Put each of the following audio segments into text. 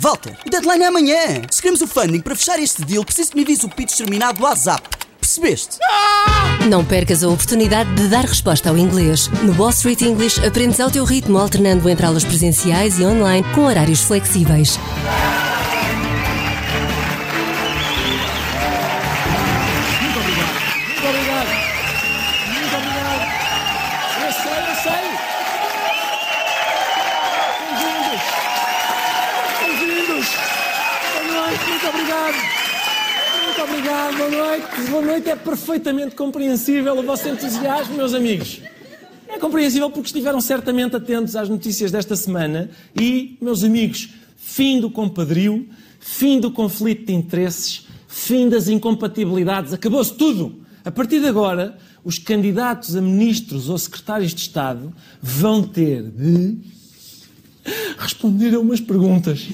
Walter, o deadline é amanhã. Se queremos o funding para fechar este deal, preciso que me envies o pitch terminado do WhatsApp. Percebeste? Não percas a oportunidade de dar resposta ao inglês. No Wall Street English, aprendes ao teu ritmo, alternando entre aulas presenciais e online com horários flexíveis. Boa noite, é perfeitamente compreensível o vosso entusiasmo, meus amigos. É compreensível porque estiveram certamente atentos às notícias desta semana e, meus amigos, fim do compadrio, fim do conflito de interesses, fim das incompatibilidades, acabou-se tudo. A partir de agora, os candidatos a ministros ou secretários de Estado vão ter de responder a umas perguntas.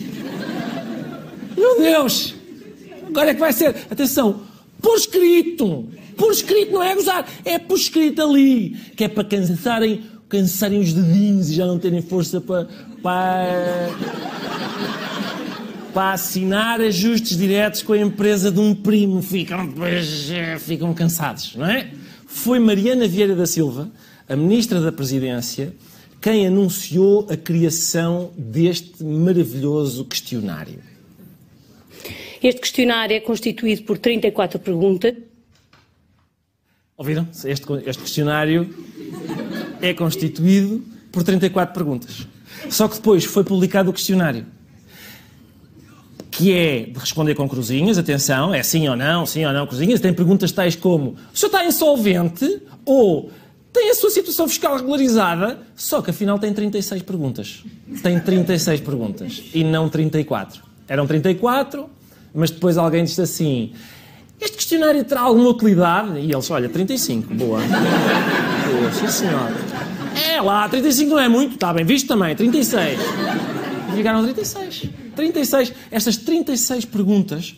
Meu Deus! Agora é que vai ser. Atenção, por escrito! Por escrito, não é gozar, é por escrito ali. Que é para cansarem, cansarem os dedinhos e já não terem força para. para. para assinar ajustes diretos com a empresa de um primo. Ficam, eh, ficam cansados, não é? Foi Mariana Vieira da Silva, a Ministra da Presidência, quem anunciou a criação deste maravilhoso questionário. Este questionário é constituído por 34 perguntas. Ouviram? Este, este questionário é constituído por 34 perguntas. Só que depois foi publicado o questionário, que é de responder com cruzinhas, atenção, é sim ou não, sim ou não, cruzinhas. Tem perguntas tais como: o senhor está insolvente? Ou tem a sua situação fiscal regularizada? Só que afinal tem 36 perguntas. Tem 36 perguntas e não 34. Eram 34, mas depois alguém disse assim: este questionário terá alguma utilidade? E eles, olha, 35, boa. boa, sim senhor. É lá, 35 não é muito, está bem visto também, 36. E ficaram 36. 36. Estas 36 perguntas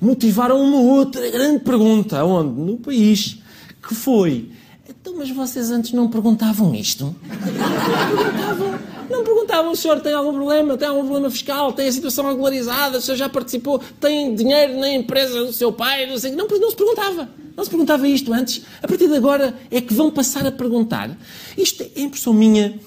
motivaram uma outra grande pergunta, onde? No país, que foi, então, mas vocês antes não perguntavam isto? Não perguntavam. Não perguntavam, o senhor tem algum problema, tem algum problema fiscal, tem a situação regularizada, o senhor já participou, tem dinheiro na empresa do seu pai, não sei não, não se perguntava. Não se perguntava isto antes. A partir de agora é que vão passar a perguntar. Isto é impressão minha,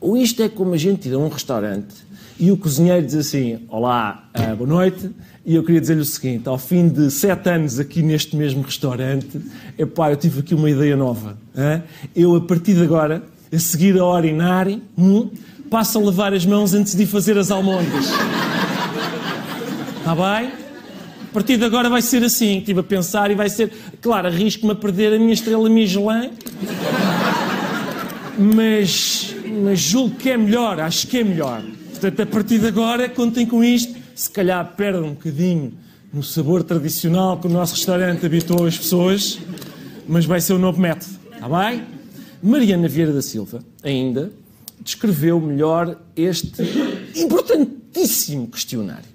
ou isto é como a gente ir a um restaurante e o cozinheiro diz assim, olá, ah, boa noite, e eu queria dizer-lhe o seguinte, ao fim de sete anos aqui neste mesmo restaurante, epá, eu tive aqui uma ideia nova. hã? Eu, a partir de agora, a seguir a orinar, hum, passo a lavar as mãos antes de fazer as almôndegas. Está bem? A partir de agora vai ser assim. Estive a pensar e vai ser... Claro, arrisco-me a perder a minha estrela Michelin. Mas, mas julgo que é melhor, acho que é melhor. Portanto, a partir de agora, contem com isto. Se calhar perde um bocadinho no sabor tradicional que o nosso restaurante habituou as pessoas, mas vai ser o novo método. Está bem? Mariana Vieira da Silva, ainda, descreveu melhor este importantíssimo questionário.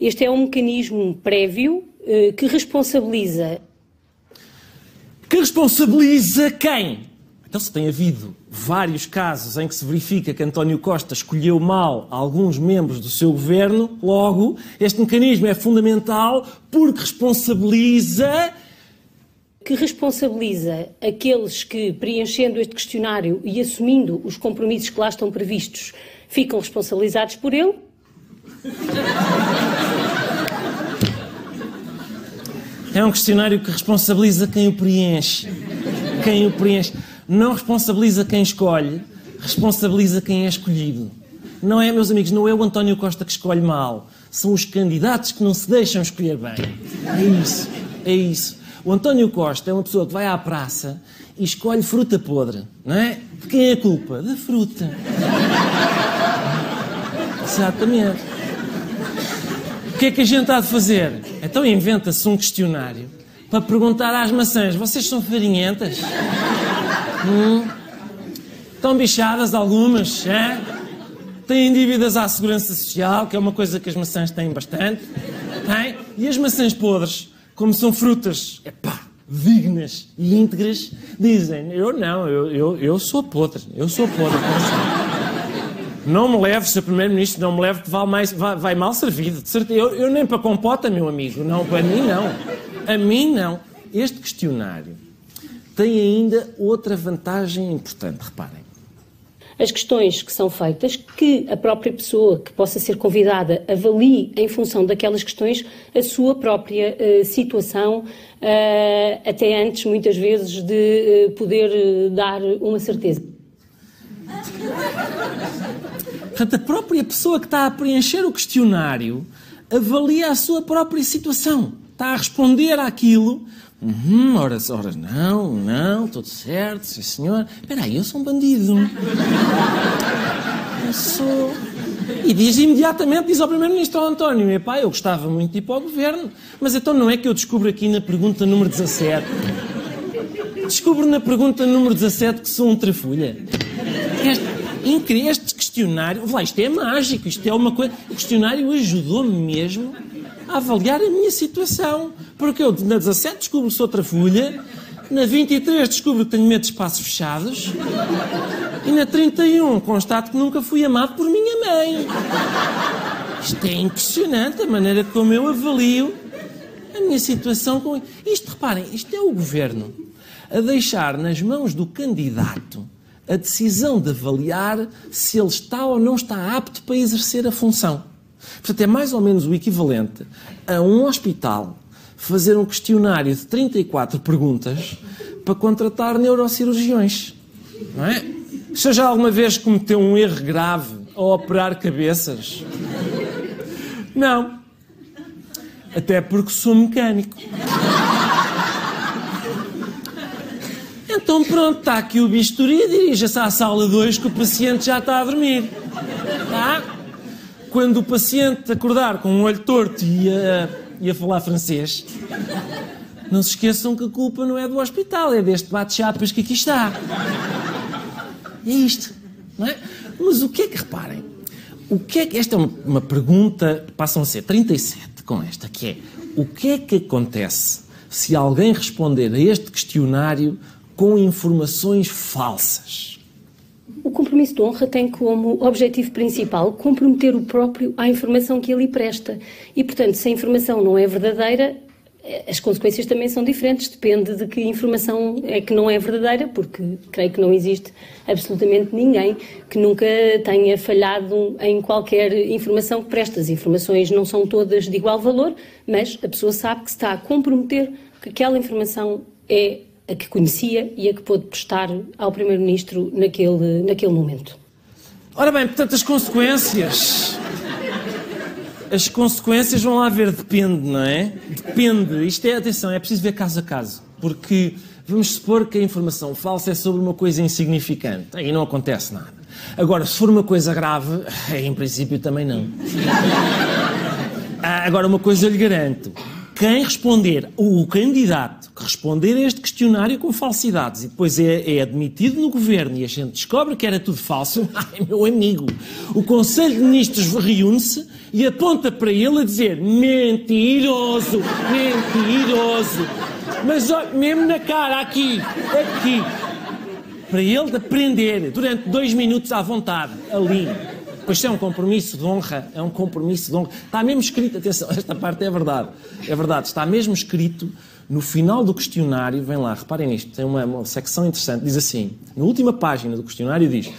Este é um mecanismo prévio eh, que responsabiliza Que responsabiliza quem? Então, se tem havido vários casos em que se verifica que António Costa escolheu mal alguns membros do seu governo, logo, este mecanismo é fundamental porque responsabiliza. Que responsabiliza aqueles que, preenchendo este questionário e assumindo os compromissos que lá estão previstos, ficam responsabilizados por ele. É um questionário que responsabiliza quem o preenche. Quem o preenche. Não responsabiliza quem escolhe, responsabiliza quem é escolhido. Não é, meus amigos, não é o António Costa que escolhe mal. São os candidatos que não se deixam escolher bem. É isso. É isso. O António Costa é uma pessoa que vai à praça e escolhe fruta podre, não é? De quem é a culpa? Da fruta. Exatamente. O que é que a gente há de fazer? Então inventa-se um questionário para perguntar às maçãs: vocês são farinhentas? Hum? Estão bichadas algumas? É? Têm dívidas à segurança social, que é uma coisa que as maçãs têm bastante. Tem? E as maçãs podres, como são frutas, epá, dignas e íntegras, dizem: eu não, eu, eu, eu sou podre, eu sou podre. atenção." Não me leve, Sr. Primeiro-Ministro, não me leve que vai, mais, vai, vai mal servido. De certeza. Eu, eu nem para compota, meu amigo. Não, para mim não. A mim não. Este questionário tem ainda outra vantagem importante, reparem. As questões que são feitas, que a própria pessoa que possa ser convidada avalie em função daquelas questões a sua própria uh, situação, uh, até antes, muitas vezes, de uh, poder dar uma certeza. Portanto, a própria pessoa que está a preencher o questionário avalia a sua própria situação. Está a responder àquilo Uhum, ora, ora, não, não, tudo certo, sim senhor. Espera aí, eu sou um bandido. Eu sou... E diz imediatamente, diz ao Primeiro-Ministro ao António, epá, eu gostava muito de ir para o Governo, mas então não é que eu descubro aqui na pergunta número 17. Descubro na pergunta número 17 que sou um trafulha. Este, este questionário, lá, isto é mágico, isto é uma coisa... O questionário ajudou-me mesmo a avaliar a minha situação. Porque eu na 17 descubro que sou trafulha, na 23 descubro que tenho medo de espaços fechados e na 31 constato que nunca fui amado por minha mãe. Isto é impressionante a maneira como eu avalio a minha situação com isto. Reparem, isto é o governo a deixar nas mãos do candidato a decisão de avaliar se ele está ou não está apto para exercer a função. Portanto, é mais ou menos o equivalente a um hospital fazer um questionário de 34 perguntas para contratar neurocirurgiões. Não é? Se já alguma vez cometeu um erro grave ao operar cabeças? Não. Até porque sou mecânico. Então pronto, está aqui o bisturi, dirija-se à sala 2 que o paciente já está a dormir. Tá? Quando o paciente acordar com um olho torto e a, e a falar francês, não se esqueçam que a culpa não é do hospital, é deste bate-chapas que aqui está. É isto, não é? Mas o que é que, reparem, o que é que, esta é uma, uma pergunta, passam a ser 37 com esta, que é, o que é que acontece se alguém responder a este questionário com informações falsas? O compromisso de honra tem como objetivo principal comprometer o próprio à informação que ele presta. E, portanto, se a informação não é verdadeira, as consequências também são diferentes. Depende de que informação é que não é verdadeira, porque creio que não existe absolutamente ninguém que nunca tenha falhado em qualquer informação que presta. As informações não são todas de igual valor, mas a pessoa sabe que está a comprometer que aquela informação é a que conhecia e a que pôde prestar ao Primeiro-Ministro naquele, naquele momento. Ora bem, portanto, as consequências. As consequências vão lá ver, depende, não é? Depende. Isto é, atenção, é preciso ver caso a caso. Porque vamos supor que a informação falsa é sobre uma coisa insignificante. Aí não acontece nada. Agora, se for uma coisa grave, em princípio também não. Ah, agora, uma coisa eu lhe garanto quem responder, o candidato que responder a este questionário com falsidades e depois é, é, admitido no governo e a gente descobre que era tudo falso, ai meu amigo, o Conselho de Ministros reúne-se e aponta para ele a dizer mentiroso, mentiroso. Mas ó, mesmo na cara, aqui, aqui, para ele aprender durante dois minutos à vontade, ali. Pois é um compromisso de honra, é um compromisso de honra. Está mesmo escrito, atenção, esta parte é verdade, é verdade, está mesmo escrito no final do questionário, vem lá, reparem nisto, tem uma, uma secção interessante, diz assim, na última página do questionário diz,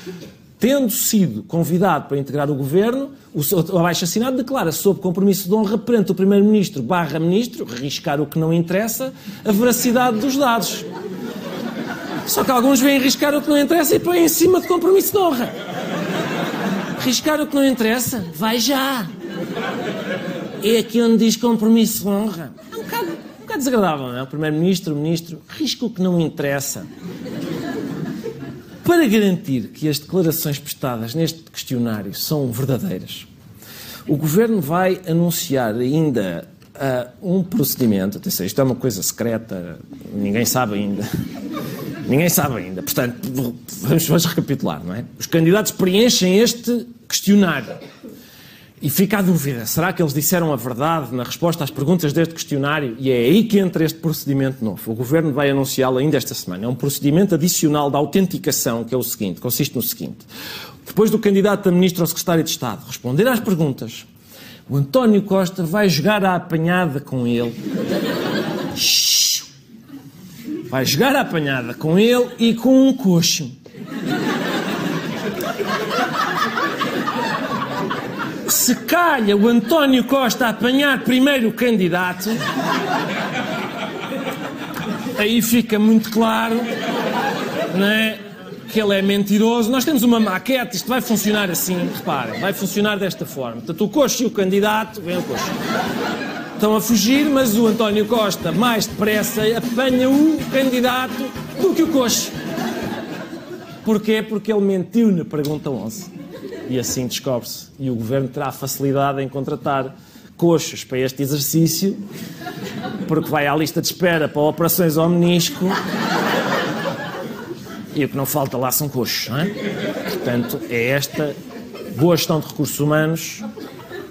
tendo sido convidado para integrar o governo, o abaixo-assinado declara sob compromisso de honra perante o Primeiro-Ministro barra Ministro, riscar o que não interessa, a veracidade dos dados. Só que alguns vêm riscar o que não interessa e põem em cima de compromisso de honra. Arriscar o que não interessa? Vai já! É aqui onde diz compromisso de honra. É um bocado, um bocado desagradável, não é? O Primeiro-Ministro, o Ministro, risca o que não interessa. Para garantir que as declarações prestadas neste questionário são verdadeiras, o Governo vai anunciar ainda uh, um procedimento. Atenção, isto é uma coisa secreta, ninguém sabe ainda. Ninguém sabe ainda. Portanto, vamos, vamos recapitular, não é? Os candidatos preenchem este questionário. E fica a dúvida, será que eles disseram a verdade na resposta às perguntas deste questionário? E é aí que entra este procedimento novo. O Governo vai anunciá-lo ainda esta semana. É um procedimento adicional de autenticação, que é o seguinte, consiste no seguinte. depois do candidato a ministro ou secretário de Estado responder às perguntas, o António Costa vai jogar à apanhada com ele. Vai jogar à apanhada com ele e com um coxo. Se calha o António Costa a apanhar primeiro o candidato, aí fica muito claro não é, que ele é mentiroso. Nós temos uma maquete, isto vai funcionar assim, reparem, vai funcionar desta forma. Portanto, o coxo e o candidato, vem o coxo. Estão a fugir, mas o António Costa, mais depressa, apanha o candidato do que o coxo. Porquê? Porque ele mentiu na pergunta 11. E assim descobre-se. E o governo terá facilidade em contratar coxos para este exercício, porque vai à lista de espera para operações ao menisco. E o que não falta lá são coxos, não é? Portanto, é esta boa gestão de recursos humanos,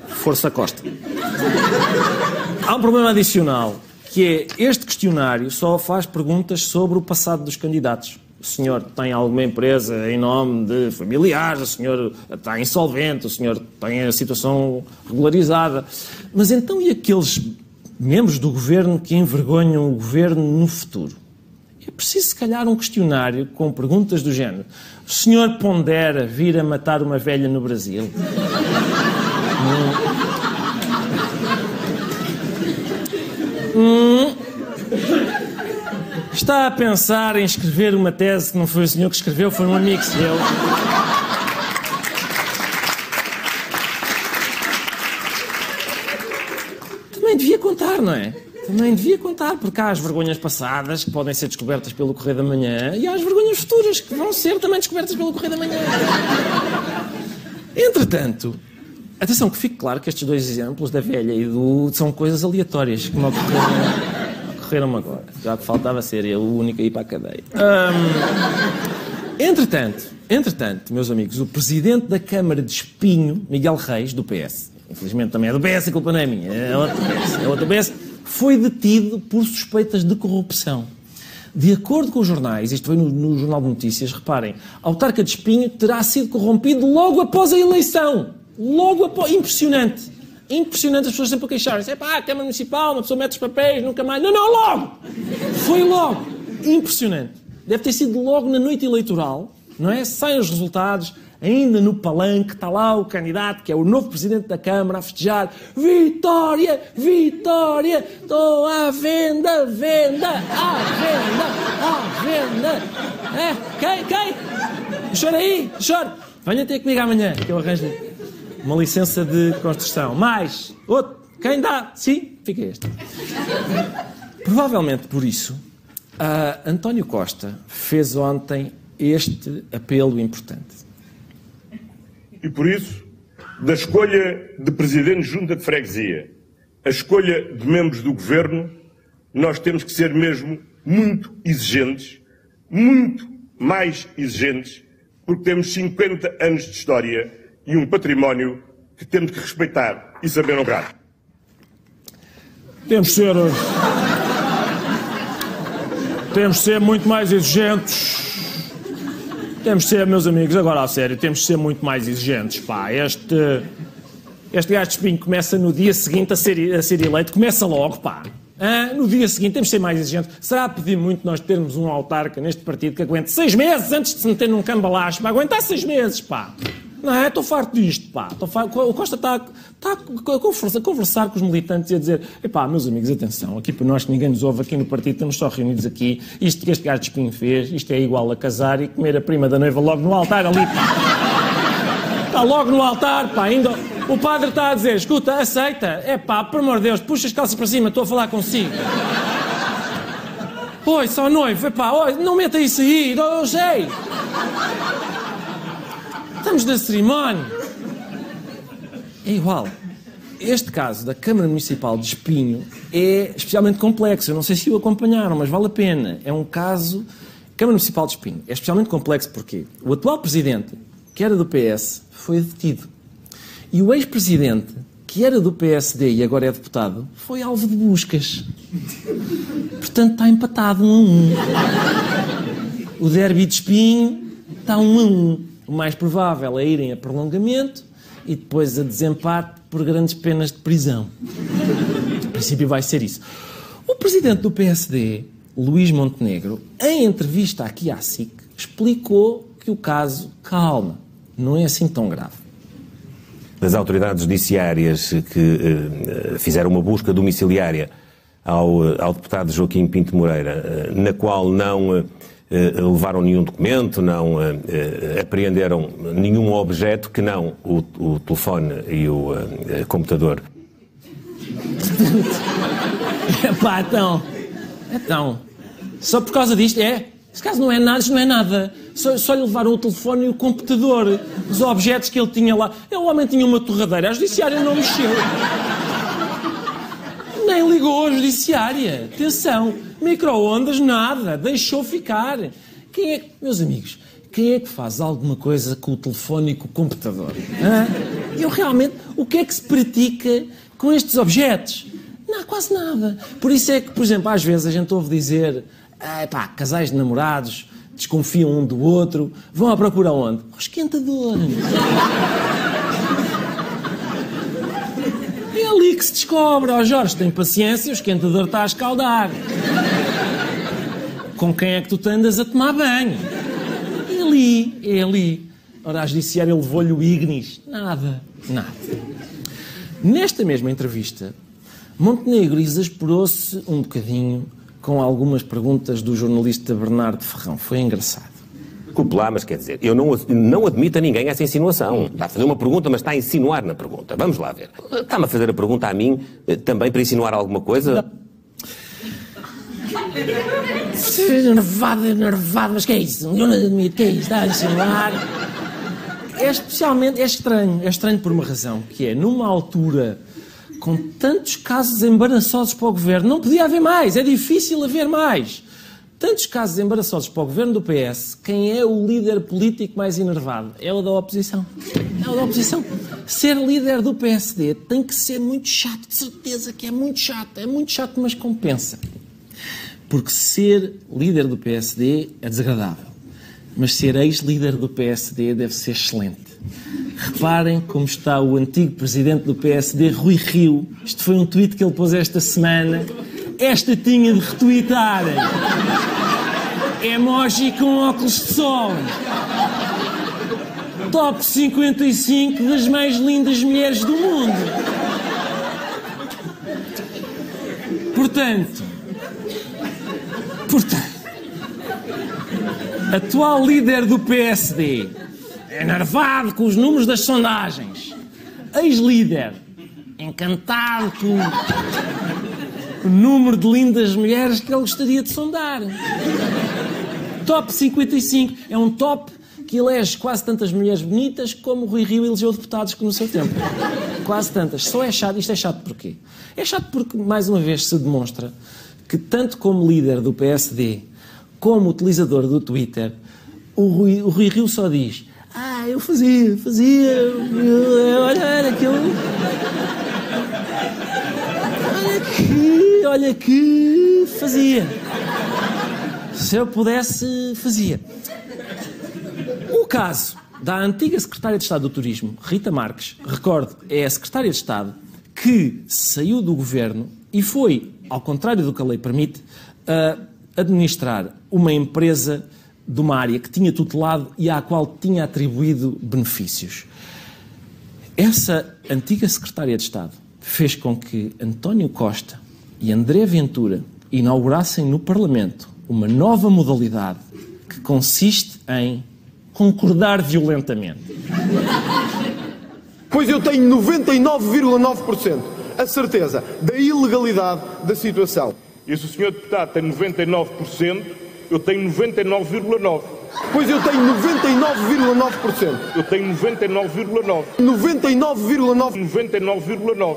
força Costa. Há um problema adicional, que é este questionário só faz perguntas sobre o passado dos candidatos o senhor tem alguma empresa em nome de familiares, o senhor está insolvente, o senhor tem a situação regularizada. Mas então e aqueles membros do governo que envergonham o governo no futuro? É preciso, se calhar, um questionário com perguntas do género: O senhor pondera vir a matar uma velha no Brasil? Hum. Está a pensar em escrever uma tese que não foi o senhor que escreveu, foi um amigo seu. Também devia contar, não é? Também devia contar, porque há as vergonhas passadas que podem ser descobertas pelo Correio da Manhã e há as vergonhas futuras que vão ser também descobertas pelo Correio da Manhã. Entretanto, atenção que fique claro que estes dois exemplos, da velha e do são coisas aleatórias que me ocorreram ocorreram-me agora. Já que faltava ser eu o único a ir para a cadeia. Um, entretanto, entretanto, meus amigos, o presidente da Câmara de Espinho, Miguel Reis, do PS, infelizmente também é do PS, a culpa não é minha, é outro PS, é outro PS, foi detido por suspeitas de corrupção. De acordo com os jornais, isto veio no, no, Jornal de Notícias, reparem, a autarca de Espinho terá sido corrompido logo após a eleição. Logo após. Impressionante impressionante as pessoas sempre a queixarem-se. É pá, Câmara Municipal, uma pessoa mete os papéis, nunca mais. Não, não, logo! Foi logo. Impressionante. Deve ter sido logo na noite eleitoral, não é? Saem os resultados, ainda no palanque, está lá o candidato, que é o novo presidente da Câmara, a festejar: Vitória, Vitória, estou à venda, venda, à venda, à venda. É, quem, quem? Chora aí, chora. Venha ter comigo amanhã, que eu arranjo uma licença de construção. Mais, outro, quem dá? Sim, fica este. Provavelmente por isso, António Costa fez ontem este apelo importante. E por isso, da escolha de presidente de junta de freguesia, a escolha de membros do governo, nós temos que ser mesmo muito exigentes, muito mais exigentes, porque temos 50 anos de história e um património que temos que respeitar e saber honrar. Temos de ser. Temos de ser muito mais exigentes. Temos de ser, meus amigos, agora a sério, temos de ser muito mais exigentes. Pá, este. Este gajo de espinho começa no dia seguinte a ser, a ser eleito, começa logo, pá. No dia seguinte temos de ser mais exigentes. Será pedir muito nós termos um autarca neste partido que aguente seis meses antes de se meter num cambalacho? Para aguentar seis meses, pá. Não é? Estou farto disto, pá. Farto. O Costa está, está a, conversar, a conversar com os militantes e a dizer: epá, meus amigos, atenção, aqui para nós que ninguém nos ouve aqui no partido, estamos só reunidos aqui. Isto que este gajo de espinho fez, isto é igual a casar e comer a prima da noiva logo no altar ali. Está logo no altar, pá. Ainda, o padre está a dizer: escuta, aceita. É pá, por amor de Deus, puxa as calças para cima, estou a falar consigo. Oi, só noivo, epá, oi, não meta isso aí, eu sei. Estamos na cerimónia. É igual. Este caso da Câmara Municipal de Espinho é especialmente complexo. Eu não sei se o acompanharam, mas vale a pena. É um caso. Câmara Municipal de Espinho é especialmente complexo porque o atual presidente, que era do PS, foi detido. E o ex-presidente, que era do PSD e agora é deputado, foi alvo de buscas. Portanto, está empatado um a um. O derby de Espinho está um a um. O mais provável é irem a prolongamento e depois a desempate por grandes penas de prisão. A princípio vai ser isso. O presidente do PSD, Luís Montenegro, em entrevista aqui à SIC, explicou que o caso, calma, não é assim tão grave. Das autoridades judiciárias que eh, fizeram uma busca domiciliária ao, eh, ao deputado Joaquim Pinto Moreira, eh, na qual não levaram nenhum documento, não eh, eh, apreenderam nenhum objeto que não o, o telefone e o computador. Epá, então, então, só por causa disto, é? Esse caso não é nada, isto não é nada. Só, só lhe levaram o telefone e o computador, os objetos que ele tinha lá. O homem tinha uma torradeira, a judiciária não mexeu. Nem ligou à judiciária. Atenção, micro-ondas, nada, deixou ficar. Quem é que, meus amigos, quem é que faz alguma coisa com o telefone e com o computador? Hã? Eu realmente, o que é que se pratica com estes objetos? Não, quase nada. Por isso é que, por exemplo, às vezes a gente ouve dizer ah, pá, casais de namorados desconfiam um do outro, vão à procura onde? Ao esquentador. Que se descobre. Ó oh, Jorge, tem paciência, o esquentador está a escaldar. Com quem é que tu te andas a tomar banho? É ali. Ora, a judiciária levou-lhe o Ignis. Nada, nada. Nesta mesma entrevista, Montenegro exasperou-se um bocadinho com algumas perguntas do jornalista Bernardo Ferrão. Foi engraçado. Lá, mas quer dizer, eu não, não admito a ninguém essa insinuação. Está a fazer uma pergunta, mas está a insinuar na pergunta. Vamos lá ver. Está-me a fazer a pergunta a mim eh, também para insinuar alguma coisa? Nervado, enervado, mas que é isso? Eu não admito, que é isso? Está a insinuar? É especialmente, é estranho, é estranho por uma razão, que é numa altura com tantos casos embaraçosos para o governo, não podia haver mais, é difícil haver mais. Tantos casos embaraçosos para o governo do PS, quem é o líder político mais enervado? É o da oposição. É o da oposição. Ser líder do PSD tem que ser muito chato, de certeza que é muito chato. É muito chato, mas compensa. Porque ser líder do PSD é desagradável. Mas ser ex-líder do PSD deve ser excelente. Reparem como está o antigo presidente do PSD, Rui Rio. Isto foi um tweet que ele pôs esta semana. Esta tinha de retweetar. Emoji com óculos de sol. Top 55 das mais lindas mulheres do mundo. Portanto, portanto, atual líder do PSD enervado com os números das sondagens. Ex-líder, encantado com o número de lindas mulheres que ele gostaria de sondar. Top 55 é um top que elege quase tantas mulheres bonitas como o Rui Rio elegeu deputados que no seu tempo. Quase tantas. Só é chato. Isto é chato porquê? É chato porque, mais uma vez, se demonstra que, tanto como líder do PSD, como utilizador do Twitter, o Rui, o Rui Rio só diz ah, eu fazia, fazia. Olha, era aquilo. Olha que, olha que fazia. Se eu pudesse, fazia. O caso da antiga secretária de Estado do Turismo, Rita Marques, recordo, é a secretária de Estado que saiu do governo e foi, ao contrário do que a lei permite, administrar uma empresa de uma área que tinha tutelado e à qual tinha atribuído benefícios. Essa antiga secretária de Estado fez com que António Costa e André Ventura inaugurassem no Parlamento uma nova modalidade que consiste em concordar violentamente. Pois eu tenho 99,9% a certeza da ilegalidade da situação. E se o senhor deputado tem 99%, eu tenho 99,9%. Pois eu tenho 99,9%. Eu tenho 99,9%. 99,9%. 99,9%.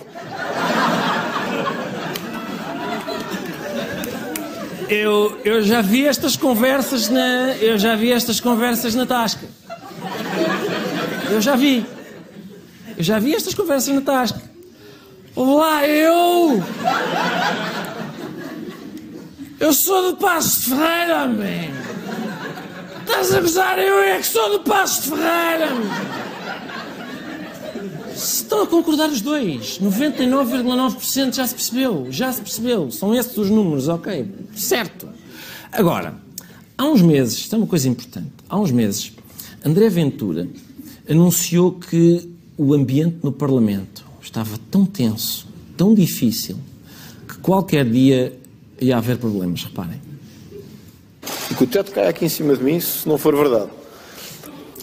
Eu, eu já vi estas conversas na. Eu já vi estas conversas na Tasca. Eu já vi. Eu já vi estas conversas na Tasca. Olá, eu! Eu sou de Passo de Ferreira, homem. Estás a gozar? Eu é que sou do Passo de Ferreira! Estão a concordar os dois. 99,9% já se percebeu. Já se percebeu. São esses os números, ok? Certo. Agora, há uns meses, isto é uma coisa importante, há uns meses, André Ventura anunciou que o ambiente no Parlamento estava tão tenso, tão difícil, que qualquer dia ia haver problemas, reparem. E que o teto cai aqui em cima de mim se não for verdade.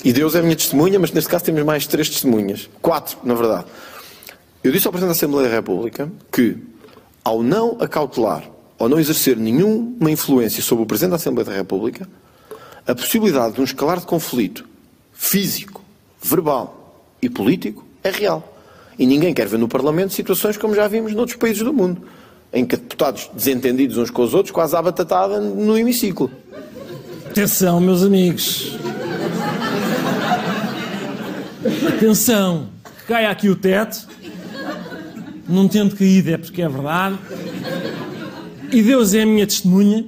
E Deus é a minha testemunha, mas neste caso temos mais três testemunhas. Quatro, na verdade. Eu disse ao Presidente da Assembleia da República que, ao não acautelar ou não exercer nenhuma influência sobre o Presidente da Assembleia da República, a possibilidade de um escalar de conflito físico, verbal e político é real. E ninguém quer ver no Parlamento situações como já vimos noutros países do mundo, em que deputados desentendidos uns com os outros, quase à batatada no hemiciclo. Atenção, meus amigos. Atenção, caia aqui o teto. Não tendo caído é porque é verdade. E Deus é a minha testemunha.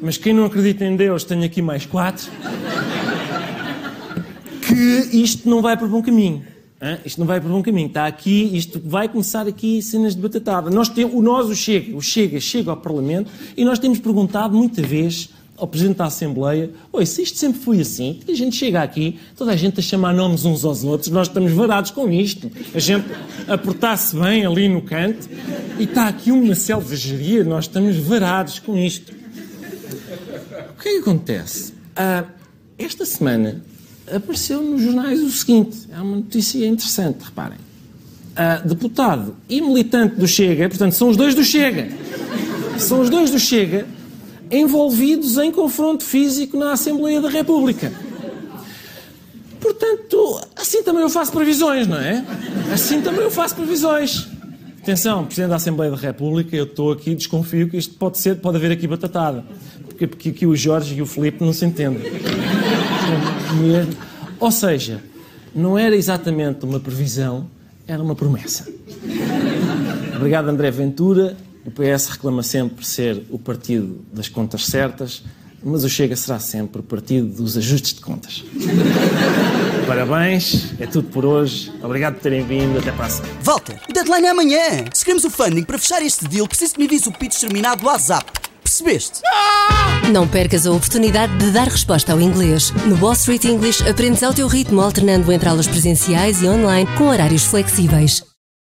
Mas quem não acredita em Deus, tenho aqui mais quatro. Que isto não vai por bom caminho. Isto não vai por bom caminho. Está aqui, isto vai começar aqui cenas de batatada. Nós, temos, o nós, o Chega, o Chega, chega ao Parlamento e nós temos perguntado muita vez ao Presidente da Assembleia, oi, se isto sempre foi assim, a gente chega aqui, toda a gente a chamar nomes uns aos outros, nós estamos varados com isto. A gente a portar-se bem ali no canto e está aqui uma selvageria, nós estamos varados com isto. O que é que acontece? Ah, esta semana apareceu nos jornais o seguinte, é uma notícia interessante, reparem. Ah, deputado e militante do Chega, portanto, são os dois do Chega. São os dois do Chega envolvidos em confronto físico na Assembleia da República. Portanto, assim também eu faço previsões, não é? Assim também eu faço previsões. Atenção, Presidente da Assembleia da República, eu estou aqui, desconfio que isto pode ser, pode haver aqui batatada. Porque, porque aqui o Jorge e o Filipe não se entendem. Ou seja, não era exatamente uma previsão, era uma promessa. Obrigado, André Ventura. O PS reclama sempre ser o partido das contas certas, mas o Chega será sempre o partido dos ajustes de contas. Parabéns, é tudo por hoje. Obrigado por terem vindo. Até para a semana. Walter, o deadline é amanhã. Se queremos o funding para fechar este deal, preciso que me envies o pitch terminado do WhatsApp. Percebeste? Não percas a oportunidade de dar resposta ao inglês. No Wall Street English aprendes ao teu ritmo, alternando entre aulas presenciais e online com horários flexíveis.